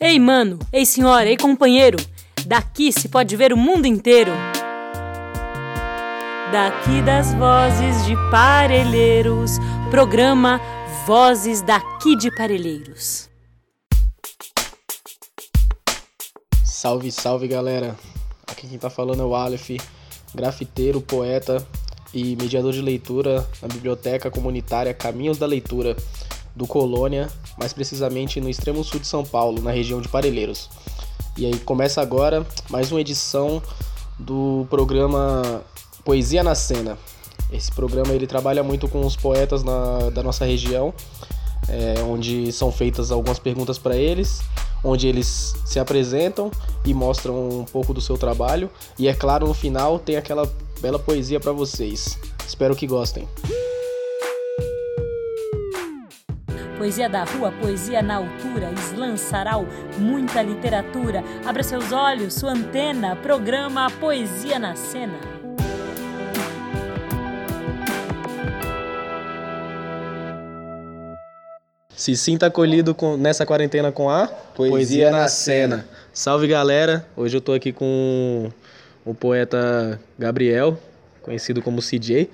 Ei, mano, ei, senhora, ei, companheiro, daqui se pode ver o mundo inteiro. Daqui das vozes de Parelheiros, programa Vozes daqui de Parelheiros. Salve, salve galera! Aqui quem tá falando é o Aleph, grafiteiro, poeta e mediador de leitura na biblioteca comunitária Caminhos da Leitura do Colônia, mais precisamente no extremo sul de São Paulo, na região de Parelheiros. E aí começa agora mais uma edição do programa Poesia na Cena. Esse programa ele trabalha muito com os poetas na, da nossa região, é, onde são feitas algumas perguntas para eles, onde eles se apresentam e mostram um pouco do seu trabalho. E é claro, no final tem aquela bela poesia para vocês. Espero que gostem. Poesia da rua, poesia na altura, slam, sarau, muita literatura. Abra seus olhos, sua antena, programa Poesia na Cena. Se sinta acolhido com, nessa quarentena com a Poesia, Poesia na, na cena. cena. Salve galera, hoje eu tô aqui com o poeta Gabriel, conhecido como CJ.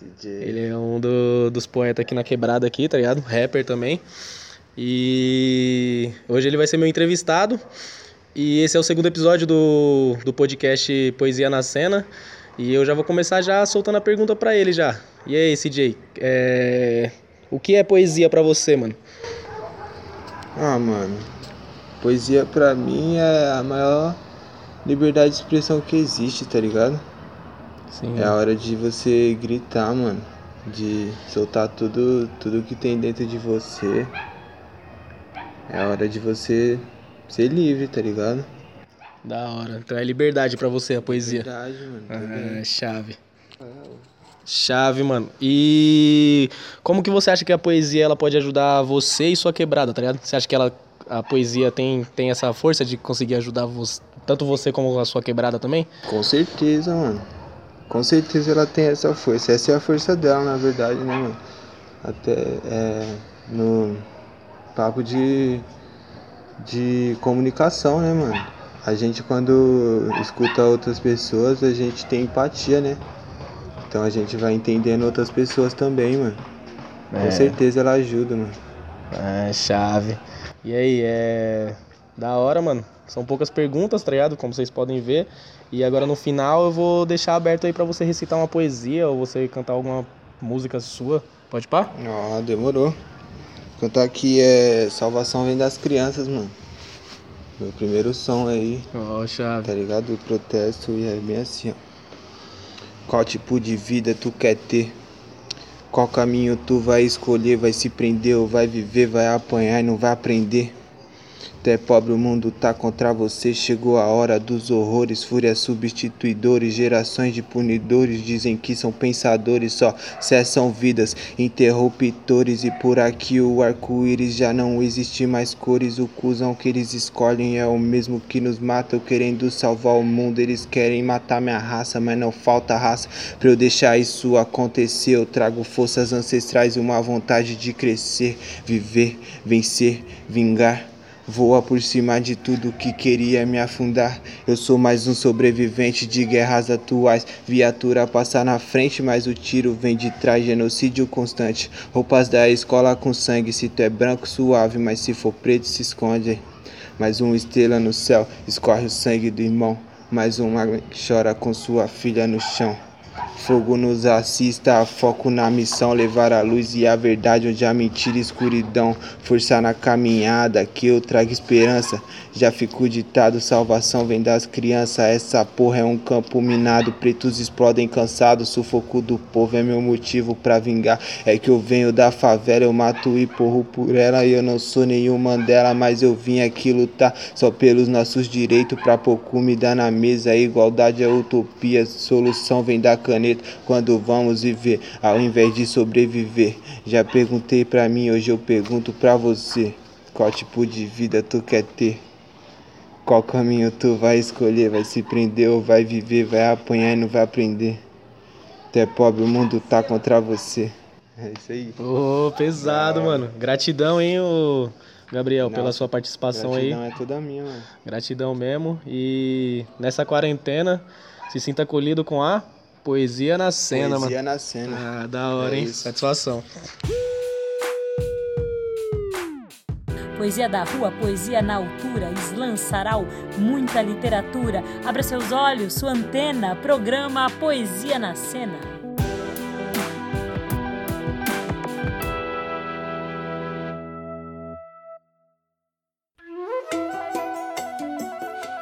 CJ. Ele é um do, dos poetas aqui na quebrada aqui, tá ligado? Rapper também. E hoje ele vai ser meu entrevistado. E esse é o segundo episódio do, do podcast Poesia na Cena. E eu já vou começar já soltando a pergunta para ele já. E aí, CJ, é... o que é poesia para você, mano? Ah, mano, poesia para mim é a maior liberdade de expressão que existe, tá ligado? Sim. É a hora de você gritar, mano. De soltar tudo, tudo que tem dentro de você. É a hora de você ser livre, tá ligado? Da hora. Então é liberdade para você a poesia. Liberdade, mano. Ah, chave. Chave, mano. E como que você acha que a poesia ela pode ajudar você e sua quebrada, tá ligado? Você acha que ela, a poesia tem, tem essa força de conseguir ajudar você, tanto você como a sua quebrada também? Com certeza, mano. Com certeza ela tem essa força. Essa é a força dela, na verdade, né, mano? Até é, no papo de, de comunicação, né, mano? A gente quando escuta outras pessoas, a gente tem empatia, né? Então a gente vai entendendo outras pessoas também, mano. É. Com certeza ela ajuda, mano. É, chave. E aí, é. Da hora, mano. São poucas perguntas, tá ligado? Como vocês podem ver. E agora no final eu vou deixar aberto aí para você recitar uma poesia ou você cantar alguma música sua. Pode pá? Ah, demorou. Cantar aqui é Salvação Vem das Crianças, mano. Meu primeiro som aí. Ó, oh, chave. Tá ligado? O protesto e é bem assim, ó. Qual tipo de vida tu quer ter? Qual caminho tu vai escolher? Vai se prender ou vai viver? Vai apanhar e não vai aprender? Tu é pobre, o mundo tá contra você. Chegou a hora dos horrores, fúria substituidores, gerações de punidores. Dizem que são pensadores, só cessam vidas, interruptores. E por aqui o arco-íris já não existe mais cores. O cuzão que eles escolhem é o mesmo que nos mata. querendo salvar o mundo, eles querem matar minha raça, mas não falta raça pra eu deixar isso acontecer. Eu trago forças ancestrais e uma vontade de crescer, viver, vencer, vingar. Voa por cima de tudo que queria me afundar. Eu sou mais um sobrevivente de guerras atuais. Viatura passa na frente, mas o tiro vem de trás. Genocídio constante. Roupas da escola com sangue. Se tu é branco, suave, mas se for preto, se esconde. Mais uma estrela no céu, escorre o sangue do irmão. Mais uma chora com sua filha no chão. Fogo nos assista, foco na missão, levar a luz e a verdade onde a mentira e escuridão, força na caminhada que eu trago esperança. Já ficou ditado, salvação vem das crianças. Essa porra é um campo minado, pretos explodem cansados, sufoco do povo é meu motivo pra vingar. É que eu venho da favela, eu mato e porro por ela. E eu não sou nenhum Mandela, mas eu vim aqui lutar só pelos nossos direitos pra pouco me dar na mesa. igualdade é utopia, solução vem da caneta quando vamos viver, ao invés de sobreviver. Já perguntei pra mim, hoje eu pergunto pra você: qual tipo de vida tu quer ter? Qual caminho tu vai escolher? Vai se prender ou vai viver? Vai apanhar e não vai aprender? Tu é pobre, o mundo tá contra você. É isso aí. Ô, oh, pesado, mano. Gratidão, hein, o, Gabriel, Não, pela sua participação gratidão aí. Gratidão é toda minha, mano. Gratidão mesmo. E nessa quarentena, se sinta acolhido com a poesia na cena, poesia mano. Poesia na cena. Ah, da hora, é hein? Isso. Satisfação. Poesia da rua, poesia na altura, slam, sarau, muita literatura. Abra seus olhos, sua antena, programa Poesia na Cena.